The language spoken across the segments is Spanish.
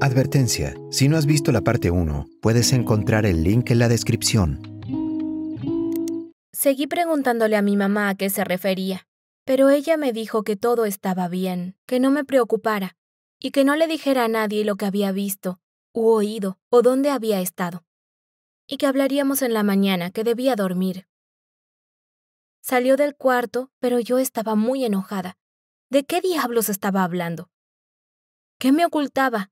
Advertencia, si no has visto la parte 1, puedes encontrar el link en la descripción. Seguí preguntándole a mi mamá a qué se refería, pero ella me dijo que todo estaba bien, que no me preocupara, y que no le dijera a nadie lo que había visto, u oído, o dónde había estado, y que hablaríamos en la mañana, que debía dormir. Salió del cuarto, pero yo estaba muy enojada. ¿De qué diablos estaba hablando? ¿Qué me ocultaba?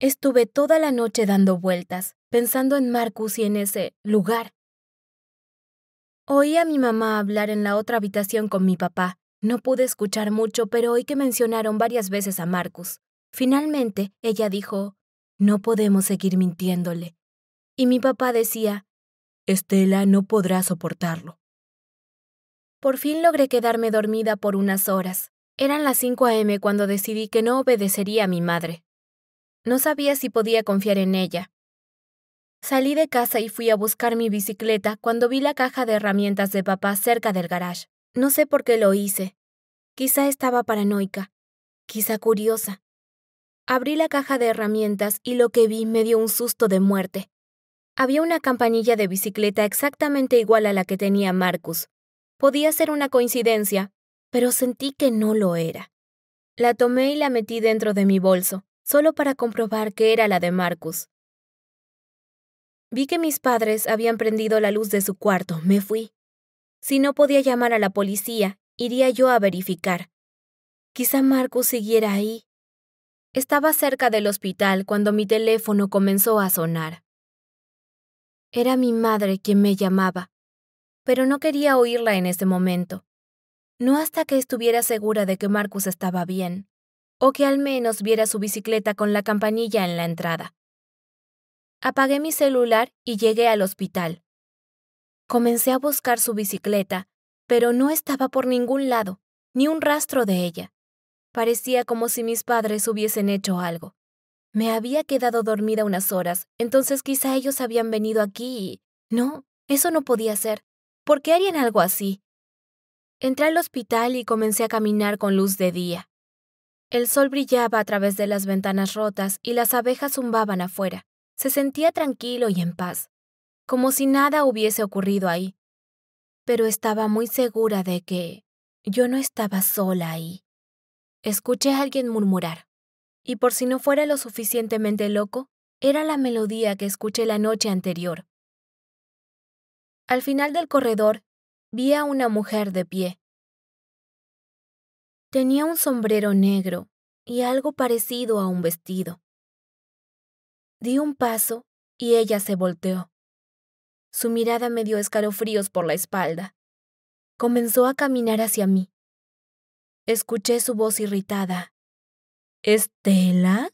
Estuve toda la noche dando vueltas, pensando en Marcus y en ese lugar. Oí a mi mamá hablar en la otra habitación con mi papá. No pude escuchar mucho, pero oí que mencionaron varias veces a Marcus. Finalmente, ella dijo, no podemos seguir mintiéndole. Y mi papá decía, Estela no podrá soportarlo. Por fin logré quedarme dormida por unas horas. Eran las 5 a.m. cuando decidí que no obedecería a mi madre. No sabía si podía confiar en ella. Salí de casa y fui a buscar mi bicicleta cuando vi la caja de herramientas de papá cerca del garage. No sé por qué lo hice. Quizá estaba paranoica, quizá curiosa. Abrí la caja de herramientas y lo que vi me dio un susto de muerte. Había una campanilla de bicicleta exactamente igual a la que tenía Marcus. Podía ser una coincidencia, pero sentí que no lo era. La tomé y la metí dentro de mi bolso solo para comprobar que era la de Marcus. Vi que mis padres habían prendido la luz de su cuarto, me fui. Si no podía llamar a la policía, iría yo a verificar. Quizá Marcus siguiera ahí. Estaba cerca del hospital cuando mi teléfono comenzó a sonar. Era mi madre quien me llamaba, pero no quería oírla en ese momento. No hasta que estuviera segura de que Marcus estaba bien o que al menos viera su bicicleta con la campanilla en la entrada. Apagué mi celular y llegué al hospital. Comencé a buscar su bicicleta, pero no estaba por ningún lado, ni un rastro de ella. Parecía como si mis padres hubiesen hecho algo. Me había quedado dormida unas horas, entonces quizá ellos habían venido aquí y... No, eso no podía ser. ¿Por qué harían algo así? Entré al hospital y comencé a caminar con luz de día. El sol brillaba a través de las ventanas rotas y las abejas zumbaban afuera. Se sentía tranquilo y en paz, como si nada hubiese ocurrido ahí. Pero estaba muy segura de que yo no estaba sola ahí. Escuché a alguien murmurar, y por si no fuera lo suficientemente loco, era la melodía que escuché la noche anterior. Al final del corredor vi a una mujer de pie, Tenía un sombrero negro y algo parecido a un vestido. Di un paso y ella se volteó. Su mirada me dio escalofríos por la espalda. Comenzó a caminar hacia mí. Escuché su voz irritada. ¿Estela?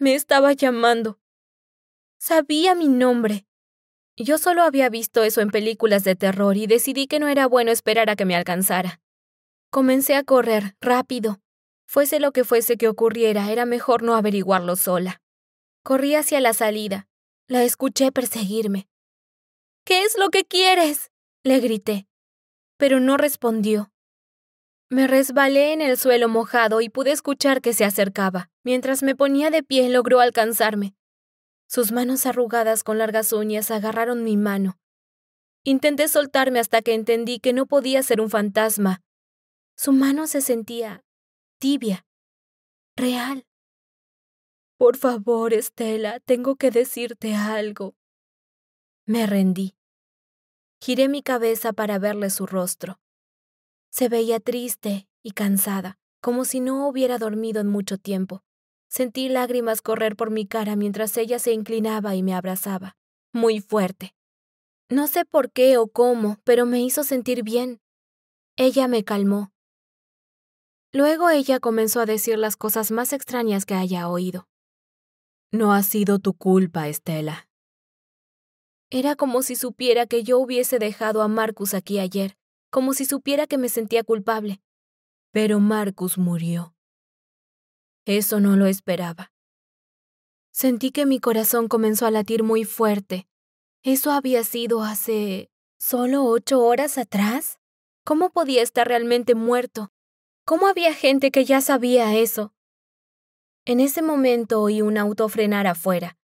Me estaba llamando. Sabía mi nombre. Yo solo había visto eso en películas de terror y decidí que no era bueno esperar a que me alcanzara. Comencé a correr, rápido. Fuese lo que fuese que ocurriera, era mejor no averiguarlo sola. Corrí hacia la salida. La escuché perseguirme. ¿Qué es lo que quieres? le grité. Pero no respondió. Me resbalé en el suelo mojado y pude escuchar que se acercaba. Mientras me ponía de pie logró alcanzarme. Sus manos arrugadas con largas uñas agarraron mi mano. Intenté soltarme hasta que entendí que no podía ser un fantasma, su mano se sentía tibia, real. Por favor, Estela, tengo que decirte algo. Me rendí. Giré mi cabeza para verle su rostro. Se veía triste y cansada, como si no hubiera dormido en mucho tiempo. Sentí lágrimas correr por mi cara mientras ella se inclinaba y me abrazaba, muy fuerte. No sé por qué o cómo, pero me hizo sentir bien. Ella me calmó, Luego ella comenzó a decir las cosas más extrañas que haya oído. No ha sido tu culpa, Estela. Era como si supiera que yo hubiese dejado a Marcus aquí ayer, como si supiera que me sentía culpable. Pero Marcus murió. Eso no lo esperaba. Sentí que mi corazón comenzó a latir muy fuerte. ¿Eso había sido hace... solo ocho horas atrás? ¿Cómo podía estar realmente muerto? ¿Cómo había gente que ya sabía eso? En ese momento oí un auto frenar afuera.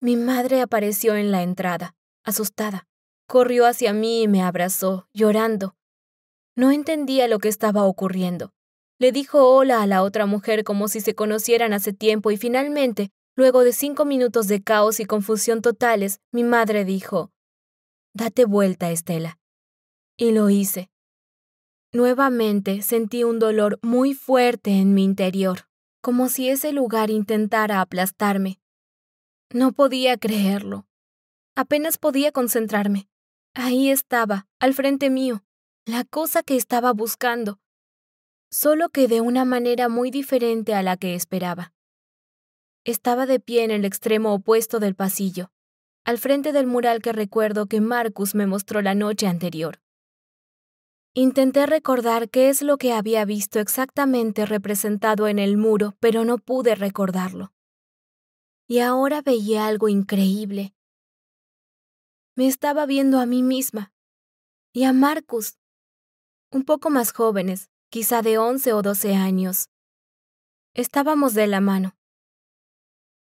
Mi madre apareció en la entrada, asustada. Corrió hacia mí y me abrazó, llorando. No entendía lo que estaba ocurriendo. Le dijo hola a la otra mujer como si se conocieran hace tiempo y finalmente, luego de cinco minutos de caos y confusión totales, mi madre dijo, Date vuelta, Estela. Y lo hice. Nuevamente sentí un dolor muy fuerte en mi interior como si ese lugar intentara aplastarme. No podía creerlo. Apenas podía concentrarme. Ahí estaba, al frente mío, la cosa que estaba buscando, solo que de una manera muy diferente a la que esperaba. Estaba de pie en el extremo opuesto del pasillo, al frente del mural que recuerdo que Marcus me mostró la noche anterior. Intenté recordar qué es lo que había visto exactamente representado en el muro, pero no pude recordarlo. Y ahora veía algo increíble. Me estaba viendo a mí misma y a Marcus, un poco más jóvenes, quizá de once o doce años. Estábamos de la mano.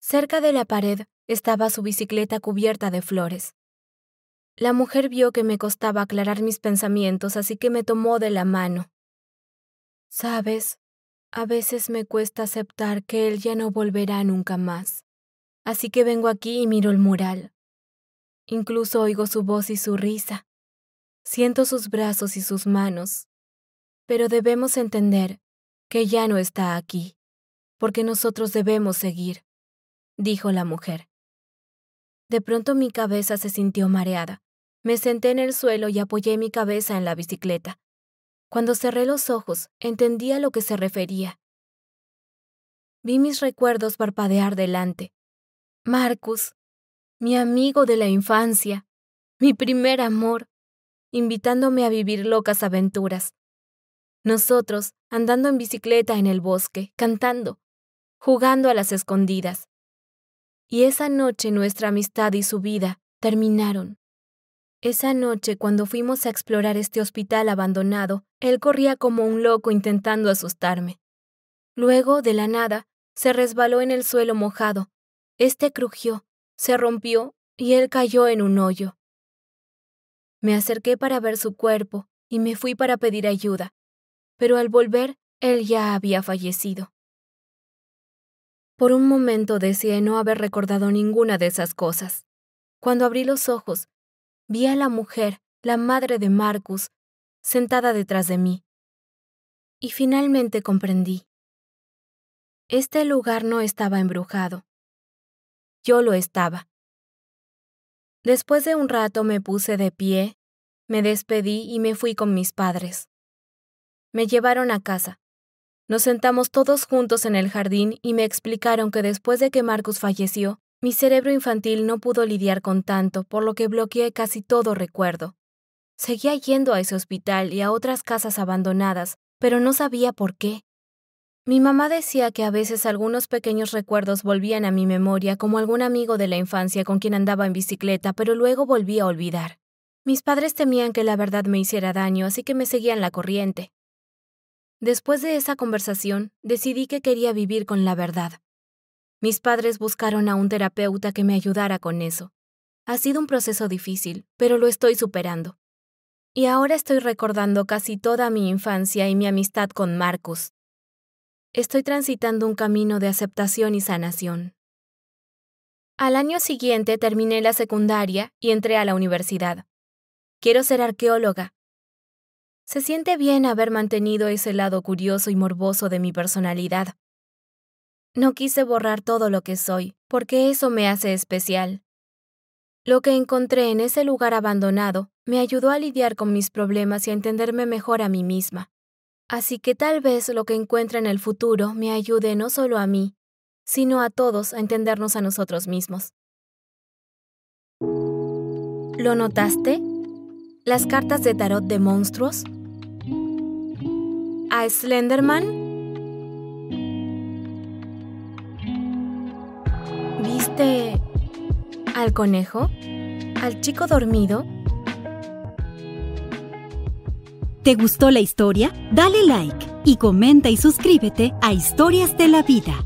Cerca de la pared estaba su bicicleta cubierta de flores. La mujer vio que me costaba aclarar mis pensamientos, así que me tomó de la mano. Sabes, a veces me cuesta aceptar que él ya no volverá nunca más. Así que vengo aquí y miro el mural. Incluso oigo su voz y su risa. Siento sus brazos y sus manos. Pero debemos entender que ya no está aquí, porque nosotros debemos seguir, dijo la mujer. De pronto mi cabeza se sintió mareada. Me senté en el suelo y apoyé mi cabeza en la bicicleta. Cuando cerré los ojos, entendí a lo que se refería. Vi mis recuerdos parpadear delante. Marcus, mi amigo de la infancia, mi primer amor, invitándome a vivir locas aventuras. Nosotros, andando en bicicleta en el bosque, cantando, jugando a las escondidas y esa noche nuestra amistad y su vida terminaron. Esa noche, cuando fuimos a explorar este hospital abandonado, él corría como un loco intentando asustarme. Luego, de la nada, se resbaló en el suelo mojado. Este crujió, se rompió y él cayó en un hoyo. Me acerqué para ver su cuerpo y me fui para pedir ayuda, pero al volver, él ya había fallecido. Por un momento deseé no haber recordado ninguna de esas cosas. Cuando abrí los ojos, vi a la mujer, la madre de Marcus, sentada detrás de mí. Y finalmente comprendí. Este lugar no estaba embrujado. Yo lo estaba. Después de un rato me puse de pie, me despedí y me fui con mis padres. Me llevaron a casa. Nos sentamos todos juntos en el jardín y me explicaron que después de que Marcus falleció, mi cerebro infantil no pudo lidiar con tanto, por lo que bloqueé casi todo recuerdo. Seguía yendo a ese hospital y a otras casas abandonadas, pero no sabía por qué. Mi mamá decía que a veces algunos pequeños recuerdos volvían a mi memoria como algún amigo de la infancia con quien andaba en bicicleta, pero luego volví a olvidar. Mis padres temían que la verdad me hiciera daño, así que me seguían la corriente. Después de esa conversación, decidí que quería vivir con la verdad. Mis padres buscaron a un terapeuta que me ayudara con eso. Ha sido un proceso difícil, pero lo estoy superando. Y ahora estoy recordando casi toda mi infancia y mi amistad con Marcus. Estoy transitando un camino de aceptación y sanación. Al año siguiente terminé la secundaria y entré a la universidad. Quiero ser arqueóloga, se siente bien haber mantenido ese lado curioso y morboso de mi personalidad. No quise borrar todo lo que soy, porque eso me hace especial. Lo que encontré en ese lugar abandonado me ayudó a lidiar con mis problemas y a entenderme mejor a mí misma. Así que tal vez lo que encuentre en el futuro me ayude no solo a mí, sino a todos a entendernos a nosotros mismos. ¿Lo notaste? ¿Las cartas de tarot de monstruos? a Slenderman? ¿Viste al conejo? ¿Al chico dormido? ¿Te gustó la historia? Dale like y comenta y suscríbete a Historias de la Vida.